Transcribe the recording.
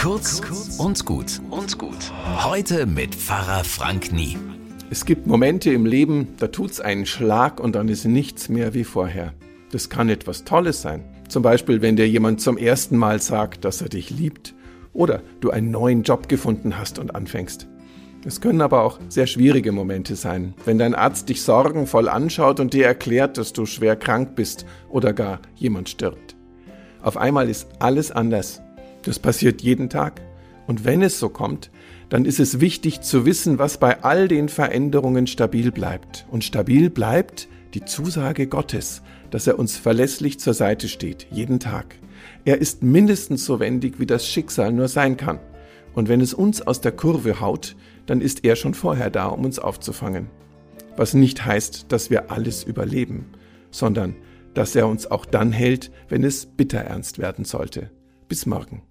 Kurz und gut und gut. Heute mit Pfarrer Frank Nie. Es gibt Momente im Leben, da tut's einen Schlag und dann ist nichts mehr wie vorher. Das kann etwas Tolles sein. Zum Beispiel, wenn dir jemand zum ersten Mal sagt, dass er dich liebt. Oder du einen neuen Job gefunden hast und anfängst. Es können aber auch sehr schwierige Momente sein, wenn dein Arzt dich sorgenvoll anschaut und dir erklärt, dass du schwer krank bist oder gar jemand stirbt. Auf einmal ist alles anders. Das passiert jeden Tag. Und wenn es so kommt, dann ist es wichtig zu wissen, was bei all den Veränderungen stabil bleibt. Und stabil bleibt die Zusage Gottes, dass er uns verlässlich zur Seite steht, jeden Tag. Er ist mindestens so wendig, wie das Schicksal nur sein kann. Und wenn es uns aus der Kurve haut, dann ist er schon vorher da, um uns aufzufangen. Was nicht heißt, dass wir alles überleben, sondern dass er uns auch dann hält, wenn es bitter ernst werden sollte. Bis morgen.